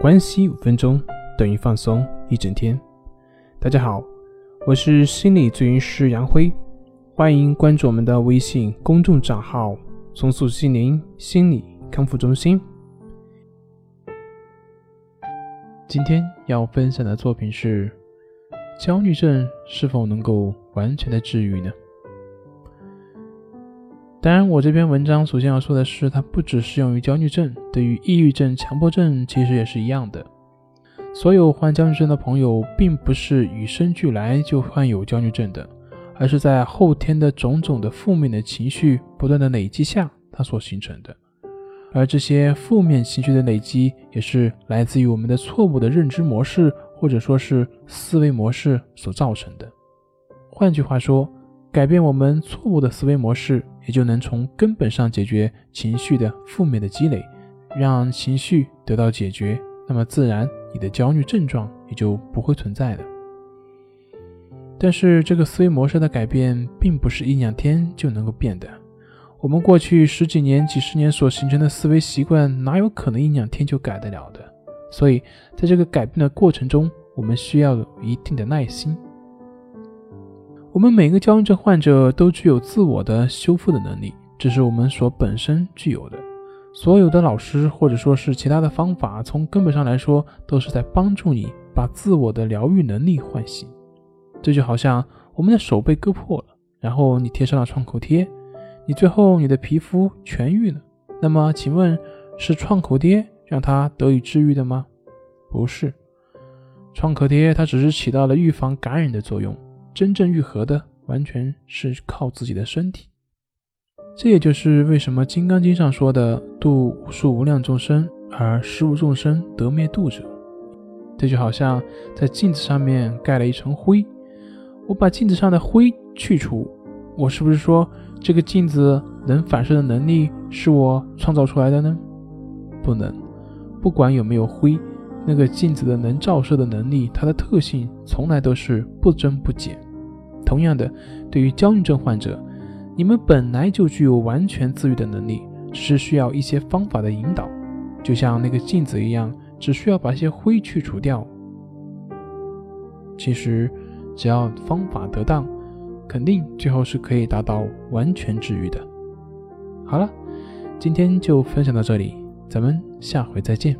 关系五分钟等于放松一整天。大家好，我是心理咨询师杨辉，欢迎关注我们的微信公众账号“重塑心灵心理康复中心”。今天要分享的作品是：焦虑症是否能够完全的治愈呢？当然，我这篇文章首先要说的是，它不只适用于焦虑症，对于抑郁症、强迫症其实也是一样的。所有患焦虑症的朋友，并不是与生俱来就患有焦虑症的，而是在后天的种种的负面的情绪不断的累积下，它所形成的。而这些负面情绪的累积，也是来自于我们的错误的认知模式，或者说是思维模式所造成的。换句话说，改变我们错误的思维模式，也就能从根本上解决情绪的负面的积累，让情绪得到解决，那么自然你的焦虑症状也就不会存在了。但是这个思维模式的改变，并不是一两天就能够变的。我们过去十几年、几十年所形成的思维习惯，哪有可能一两天就改得了的？所以，在这个改变的过程中，我们需要有一定的耐心。我们每个焦虑症患者都具有自我的修复的能力，这是我们所本身具有的。所有的老师或者说是其他的方法，从根本上来说，都是在帮助你把自我的疗愈能力唤醒。这就好像我们的手被割破了，然后你贴上了创口贴，你最后你的皮肤痊愈了。那么，请问是创口贴让它得以治愈的吗？不是，创可贴它只是起到了预防感染的作用。真正愈合的，完全是靠自己的身体。这也就是为什么《金刚经》上说的“度无数无量众生，而十无众生得灭度者”。这就好像在镜子上面盖了一层灰，我把镜子上的灰去除，我是不是说这个镜子能反射的能力是我创造出来的呢？不能。不管有没有灰。那个镜子的能照射的能力，它的特性从来都是不增不减。同样的，对于焦虑症患者，你们本来就具有完全自愈的能力，只是需要一些方法的引导，就像那个镜子一样，只需要把一些灰去除掉。其实，只要方法得当，肯定最后是可以达到完全治愈的。好了，今天就分享到这里，咱们下回再见。